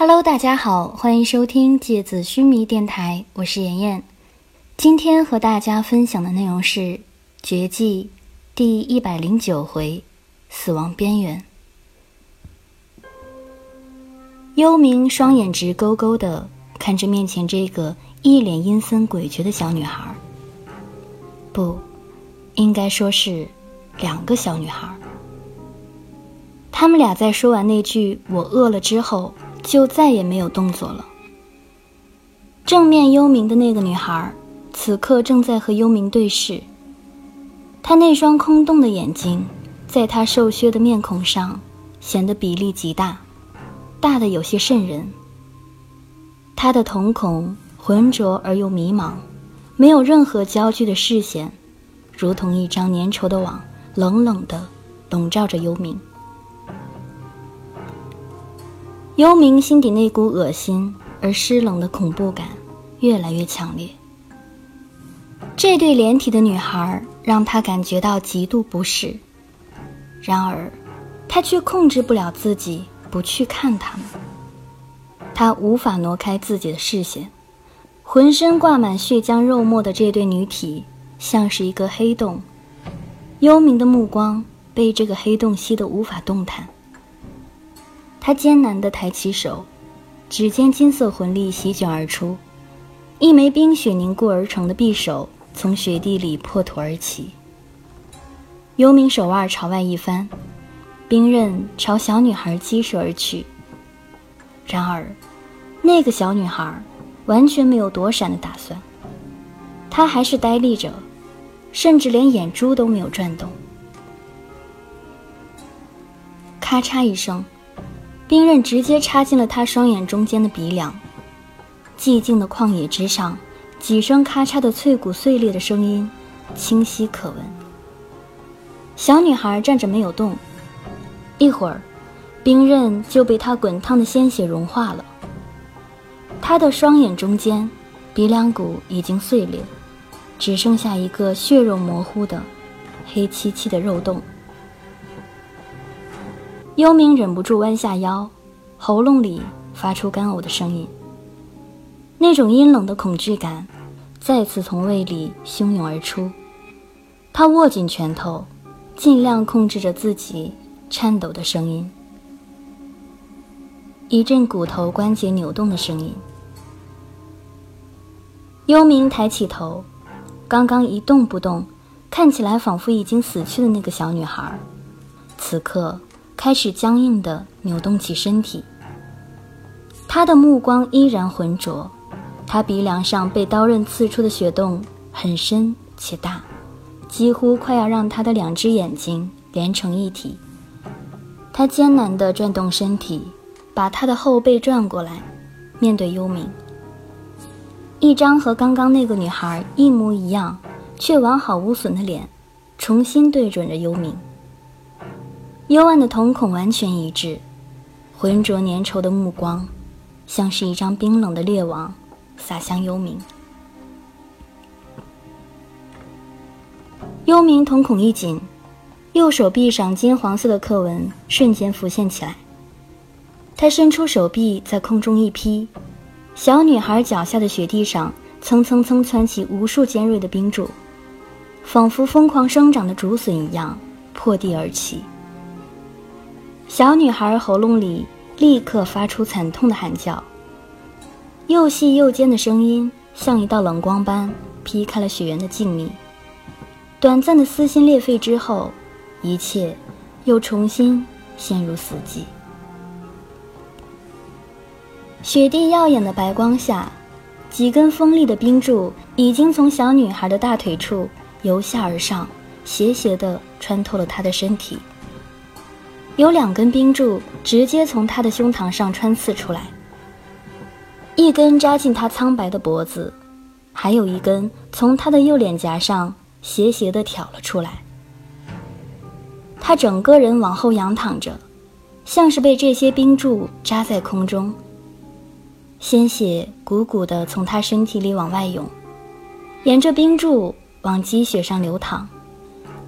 Hello，大家好，欢迎收听《芥子须弥》电台，我是妍妍。今天和大家分享的内容是《绝技》第一百零九回“死亡边缘”。幽冥双眼直勾勾的看着面前这个一脸阴森诡谲的小女孩，不，应该说是两个小女孩。他们俩在说完那句“我饿了”之后，就再也没有动作了。正面幽冥的那个女孩，此刻正在和幽冥对视。她那双空洞的眼睛，在她瘦削的面孔上显得比例极大。大的有些瘆人。她的瞳孔浑浊而又迷茫，没有任何焦距的视线，如同一张粘稠的网，冷冷地笼罩着幽冥。幽冥心底那股恶心而湿冷的恐怖感越来越强烈。这对连体的女孩让他感觉到极度不适，然而，他却控制不了自己。不去看他们，他无法挪开自己的视线。浑身挂满血浆肉末的这对女体，像是一个黑洞。幽冥的目光被这个黑洞吸得无法动弹。他艰难地抬起手，指尖金色魂力席卷而出，一枚冰雪凝固而成的匕首从雪地里破土而起。幽冥手腕朝外一翻。冰刃朝小女孩击射而去，然而，那个小女孩完全没有躲闪的打算，她还是呆立着，甚至连眼珠都没有转动。咔嚓一声，冰刃直接插进了她双眼中间的鼻梁。寂静的旷野之上，几声咔嚓的脆骨碎裂的声音清晰可闻。小女孩站着没有动。一会儿，冰刃就被他滚烫的鲜血融化了。他的双眼中间，鼻梁骨已经碎裂，只剩下一个血肉模糊的黑漆漆的肉洞。幽冥忍不住弯下腰，喉咙里发出干呕的声音。那种阴冷的恐惧感再次从胃里汹涌而出，他握紧拳头，尽量控制着自己。颤抖的声音，一阵骨头关节扭动的声音。幽冥抬起头，刚刚一动不动，看起来仿佛已经死去的那个小女孩，此刻开始僵硬地扭动起身体。他的目光依然浑浊，他鼻梁上被刀刃刺出的血洞很深且大，几乎快要让他的两只眼睛连成一体。他艰难地转动身体，把他的后背转过来，面对幽冥。一张和刚刚那个女孩一模一样，却完好无损的脸，重新对准着幽冥。幽暗的瞳孔完全一致，浑浊粘稠的目光，像是一张冰冷的猎网，洒向幽冥。幽冥瞳孔一紧。右手臂上金黄色的刻纹瞬间浮现起来。他伸出手臂，在空中一劈，小女孩脚下的雪地上蹭蹭蹭窜起无数尖锐的冰柱，仿佛疯狂生长的竹笋一样破地而起。小女孩喉咙里立刻发出惨痛的喊叫，又细又尖的声音像一道冷光般劈开了雪原的静谧。短暂的撕心裂肺之后。一切又重新陷入死寂。雪地耀眼的白光下，几根锋利的冰柱已经从小女孩的大腿处由下而上，斜斜地穿透了她的身体。有两根冰柱直接从他的胸膛上穿刺出来，一根扎进他苍白的脖子，还有一根从他的右脸颊上斜斜地挑了出来。他整个人往后仰躺着，像是被这些冰柱扎在空中。鲜血鼓鼓地从他身体里往外涌，沿着冰柱往积雪上流淌。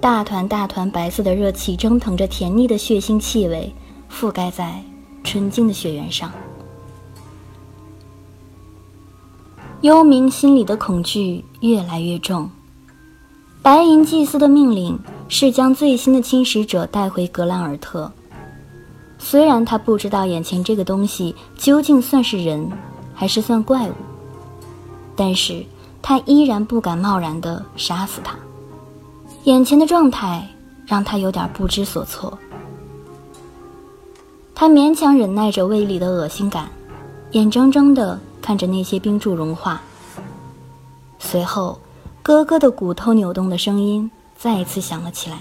大团大团白色的热气蒸腾着甜腻的血腥气味，覆盖在纯净的雪原上。幽冥心里的恐惧越来越重。白银祭司的命令是将最新的侵蚀者带回格兰尔特。虽然他不知道眼前这个东西究竟算是人，还是算怪物，但是他依然不敢贸然地杀死他。眼前的状态让他有点不知所措。他勉强忍耐着胃里的恶心感，眼睁睁地看着那些冰柱融化。随后。咯咯的骨头扭动的声音再一次响了起来。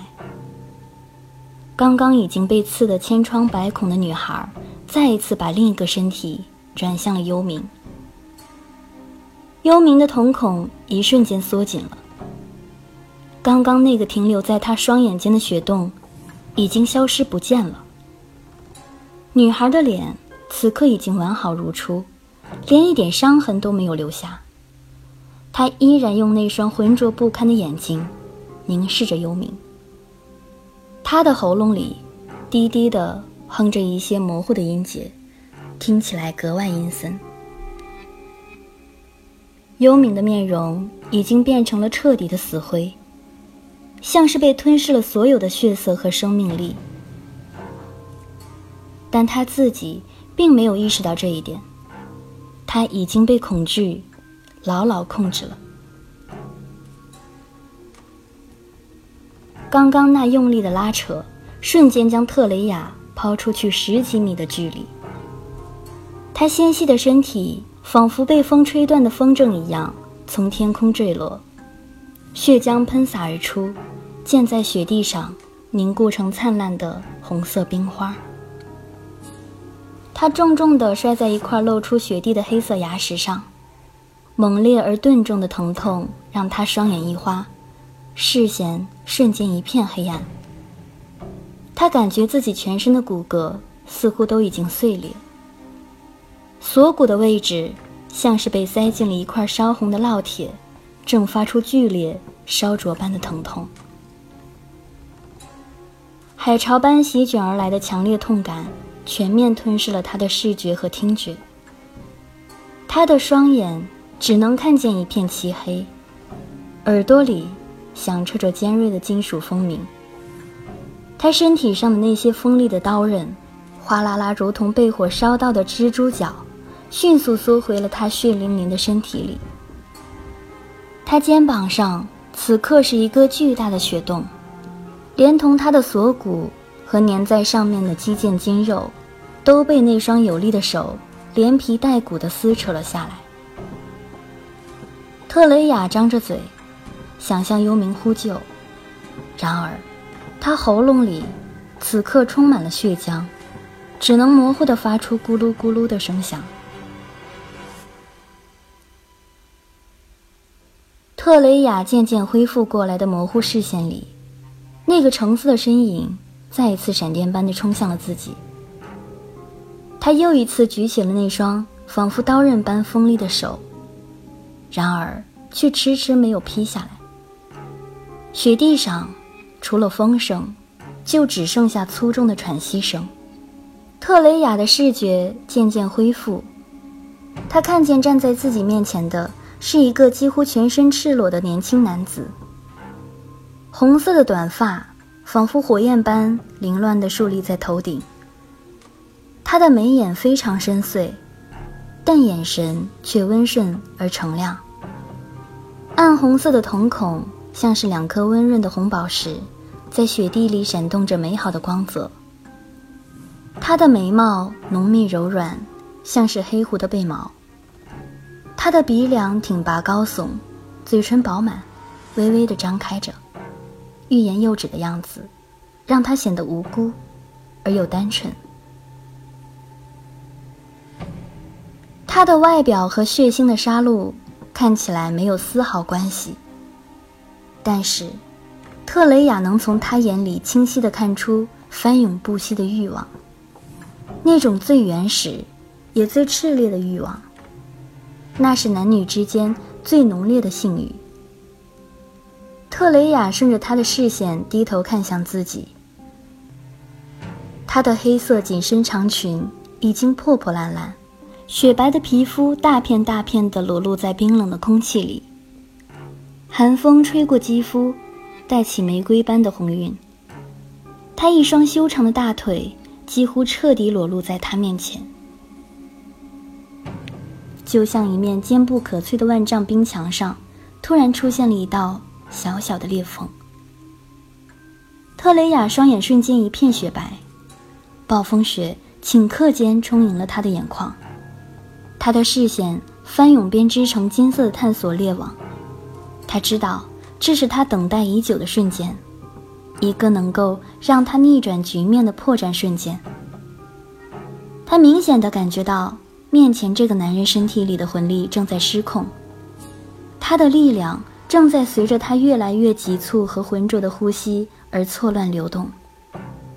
刚刚已经被刺得千疮百孔的女孩，再一次把另一个身体转向了幽冥。幽冥的瞳孔一瞬间缩紧了。刚刚那个停留在他双眼间的雪洞，已经消失不见了。女孩的脸此刻已经完好如初，连一点伤痕都没有留下。他依然用那双浑浊不堪的眼睛凝视着幽冥。他的喉咙里低低的哼着一些模糊的音节，听起来格外阴森。幽冥的面容已经变成了彻底的死灰，像是被吞噬了所有的血色和生命力。但他自己并没有意识到这一点，他已经被恐惧。牢牢控制了。刚刚那用力的拉扯，瞬间将特雷雅抛出去十几米的距离。他纤细的身体仿佛被风吹断的风筝一样，从天空坠落，血浆喷洒而出，溅在雪地上，凝固成灿烂的红色冰花。她重重地摔在一块露出雪地的黑色牙石上。猛烈而钝重的疼痛让他双眼一花，视线瞬间一片黑暗。他感觉自己全身的骨骼似乎都已经碎裂，锁骨的位置像是被塞进了一块烧红的烙铁，正发出剧烈烧灼般的疼痛。海潮般席卷而来的强烈痛感全面吞噬了他的视觉和听觉，他的双眼。只能看见一片漆黑，耳朵里响彻着尖锐的金属蜂鸣。他身体上的那些锋利的刀刃，哗啦啦如同被火烧到的蜘蛛脚，迅速缩回了他血淋淋的身体里。他肩膀上此刻是一个巨大的血洞，连同他的锁骨和粘在上面的肌腱筋肉，都被那双有力的手连皮带骨地撕扯了下来。特雷雅张着嘴，想向幽冥呼救，然而，他喉咙里此刻充满了血浆，只能模糊地发出咕噜咕噜的声响。特雷雅渐渐恢复过来的模糊视线里，那个橙色的身影再一次闪电般的冲向了自己。他又一次举起了那双仿佛刀刃般锋利的手。然而，却迟迟没有劈下来。雪地上，除了风声，就只剩下粗重的喘息声。特雷雅的视觉渐渐恢复，他看见站在自己面前的是一个几乎全身赤裸的年轻男子。红色的短发仿佛火焰般凌乱地竖立在头顶。他的眉眼非常深邃。但眼神却温顺而澄亮，暗红色的瞳孔像是两颗温润的红宝石，在雪地里闪动着美好的光泽。他的眉毛浓密柔软，像是黑狐的背毛。他的鼻梁挺拔高耸，嘴唇饱满，微微的张开着，欲言又止的样子，让他显得无辜而又单纯。他的外表和血腥的杀戮看起来没有丝毫关系，但是，特雷雅能从他眼里清晰的看出翻涌不息的欲望，那种最原始也最炽烈的欲望，那是男女之间最浓烈的性欲。特雷雅顺着他的视线低头看向自己，她的黑色紧身长裙已经破破烂烂。雪白的皮肤大片大片地裸露在冰冷的空气里，寒风吹过肌肤，带起玫瑰般的红晕。她一双修长的大腿几乎彻底裸露在他面前，就像一面坚不可摧的万丈冰墙上，突然出现了一道小小的裂缝。特雷雅双眼瞬间一片雪白，暴风雪顷刻间充盈了她的眼眶。他的视线翻涌编织成金色的探索裂网，他知道这是他等待已久的瞬间，一个能够让他逆转局面的破绽瞬间。他明显的感觉到面前这个男人身体里的魂力正在失控，他的力量正在随着他越来越急促和浑浊的呼吸而错乱流动。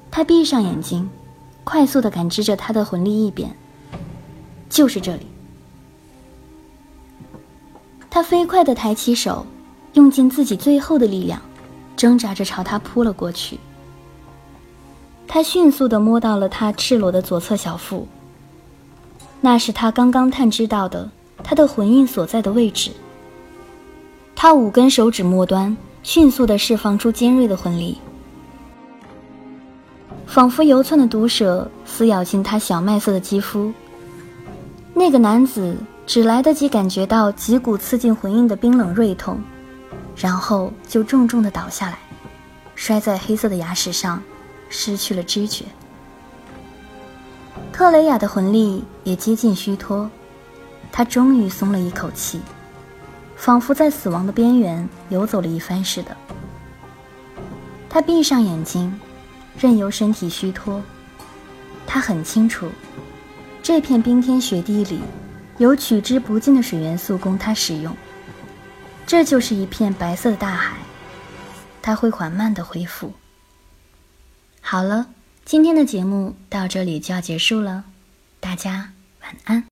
他闭上眼睛，快速的感知着他的魂力异变，就是这里。他飞快地抬起手，用尽自己最后的力量，挣扎着朝他扑了过去。他迅速地摸到了他赤裸的左侧小腹，那是他刚刚探知到的他的魂印所在的位置。他五根手指末端迅速地释放出尖锐的魂力，仿佛游窜的毒蛇撕咬进他小麦色的肌肤。那个男子。只来得及感觉到几股刺进魂印的冰冷锐痛，然后就重重的倒下来，摔在黑色的牙齿上，失去了知觉。特雷雅的魂力也接近虚脱，她终于松了一口气，仿佛在死亡的边缘游走了一番似的。她闭上眼睛，任由身体虚脱。她很清楚，这片冰天雪地里。有取之不尽的水元素供他使用，这就是一片白色的大海，它会缓慢的恢复。好了，今天的节目到这里就要结束了，大家晚安。